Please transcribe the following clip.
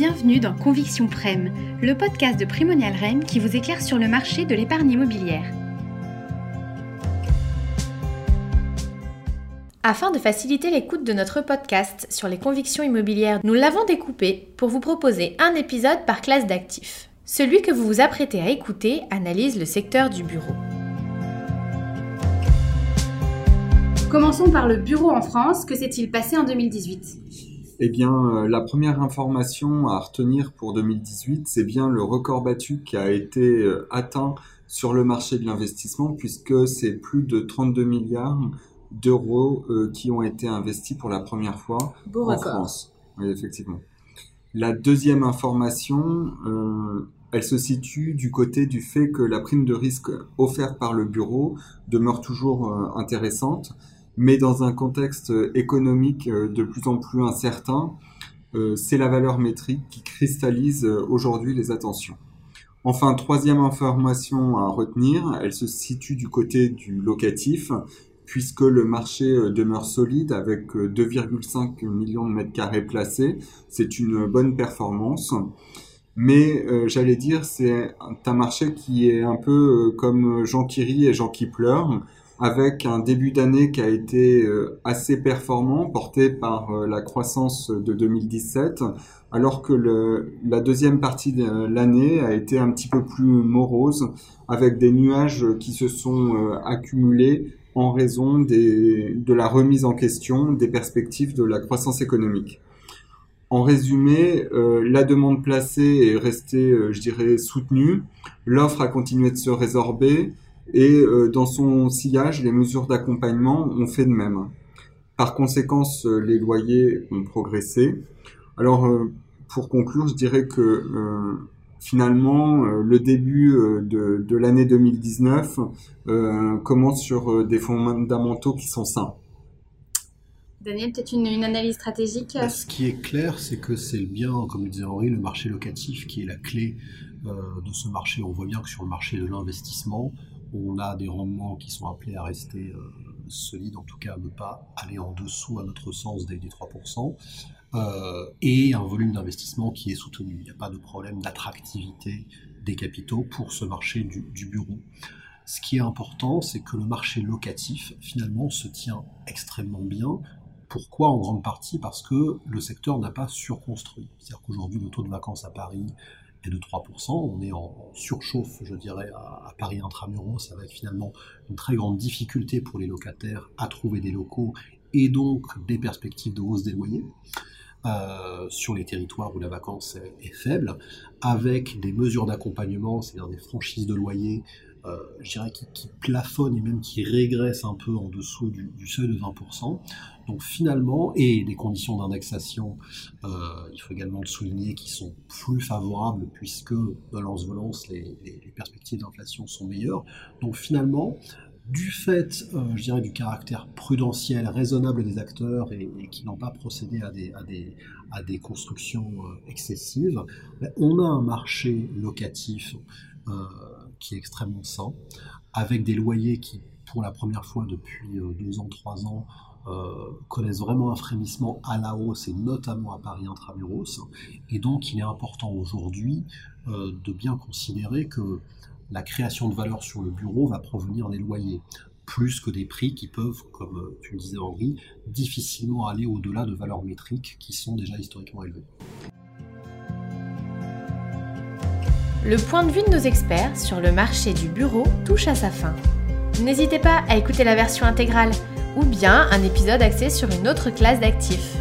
Bienvenue dans Conviction Prem, le podcast de Primonial Rem qui vous éclaire sur le marché de l'épargne immobilière. Afin de faciliter l'écoute de notre podcast sur les convictions immobilières, nous l'avons découpé pour vous proposer un épisode par classe d'actifs. Celui que vous vous apprêtez à écouter analyse le secteur du bureau. Commençons par le bureau en France. Que s'est-il passé en 2018 eh bien, euh, la première information à retenir pour 2018, c'est bien le record battu qui a été euh, atteint sur le marché de l'investissement, puisque c'est plus de 32 milliards d'euros euh, qui ont été investis pour la première fois en France. Oui, effectivement. La deuxième information, elle se situe du côté du fait que la prime de risque offerte par le bureau demeure toujours intéressante mais dans un contexte économique euh, de plus en plus incertain, euh, c'est la valeur métrique qui cristallise euh, aujourd'hui les attentions. Enfin, troisième information à retenir, elle se situe du côté du locatif, puisque le marché demeure solide avec 2,5 millions de mètres carrés placés. C'est une bonne performance. Mais j'allais dire, c'est un marché qui est un peu comme Jean qui rit et Jean qui pleure avec un début d'année qui a été euh, assez performant, porté par euh, la croissance de 2017, alors que la deuxième partie de l'année a été un petit peu plus morose, avec des nuages qui se sont euh, accumulés en raison de la remise en question des perspectives de la croissance économique. En résumé, la demande placée est restée, je dirais, soutenue, l'offre a continué de se résorber, et euh, dans son sillage, les mesures d'accompagnement ont fait de même. Par conséquent, euh, les loyers ont progressé. Alors, euh, pour conclure, je dirais que finalement, le début de, l'année 2019 commence sur des fondamentaux qui sont sains. Daniel, peut-être une, analyse stratégique bah, Ce qui est clair, c'est que c'est bien, comme le disait Henri, le marché locatif qui est la clé de ce marché. On voit bien que sur le marché de l'investissement, on a des rendements qui sont appelés à rester euh, solides, en tout cas à ne pas aller en dessous, à notre sens, des, 3%, euh, et un volume d'investissement qui est soutenu. Il n'y a pas de problème d'attractivité des capitaux pour ce marché du, du bureau. Ce qui est important, c'est que le marché locatif, finalement, se tient extrêmement bien, pourquoi En grande partie? Parce que le secteur n'a pas surconstruit. C'est-à-dire qu'aujourd'hui, le taux de vacances à Paris est de 3%. On est en surchauffe, je dirais, à, Paris intramuros, avec finalement une très grande difficulté pour les locataires à trouver des locaux et donc des perspectives de hausse des loyers. Euh, sur les territoires où la vacance est, faible, avec des mesures d'accompagnement, c'est-à-dire des franchises de loyer, euh, je dirais qui, plafonnent et même qui régressent un peu en dessous du, seuil de 20%. Donc finalement, et des conditions d'indexation, euh, il faut également le souligner, qui sont plus favorables puisque dans lance les, les, perspectives d'inflation sont meilleures. Donc finalement, du fait, euh, je dirais, du caractère prudentiel, raisonnable des acteurs et, qui n'ont pas procédé à des, constructions euh, excessives, ben, on a un marché locatif qui est extrêmement sain, avec des loyers qui, pour la première fois depuis deux ans, trois ans, euh, connaissent vraiment un frémissement à la hausse et notamment à Paris intramuros. Et donc il est important aujourd'hui euh, de bien considérer que la création de valeur sur le bureau va provenir des loyers plus que des prix qui peuvent, comme euh, tu le disais Henri, difficilement aller au-delà de valeurs métriques qui sont déjà historiquement élevées. Le point de vue de nos experts sur le marché du bureau touche à sa fin. N'hésitez pas à écouter la version intégrale ou bien un épisode axé sur une autre classe d'actifs.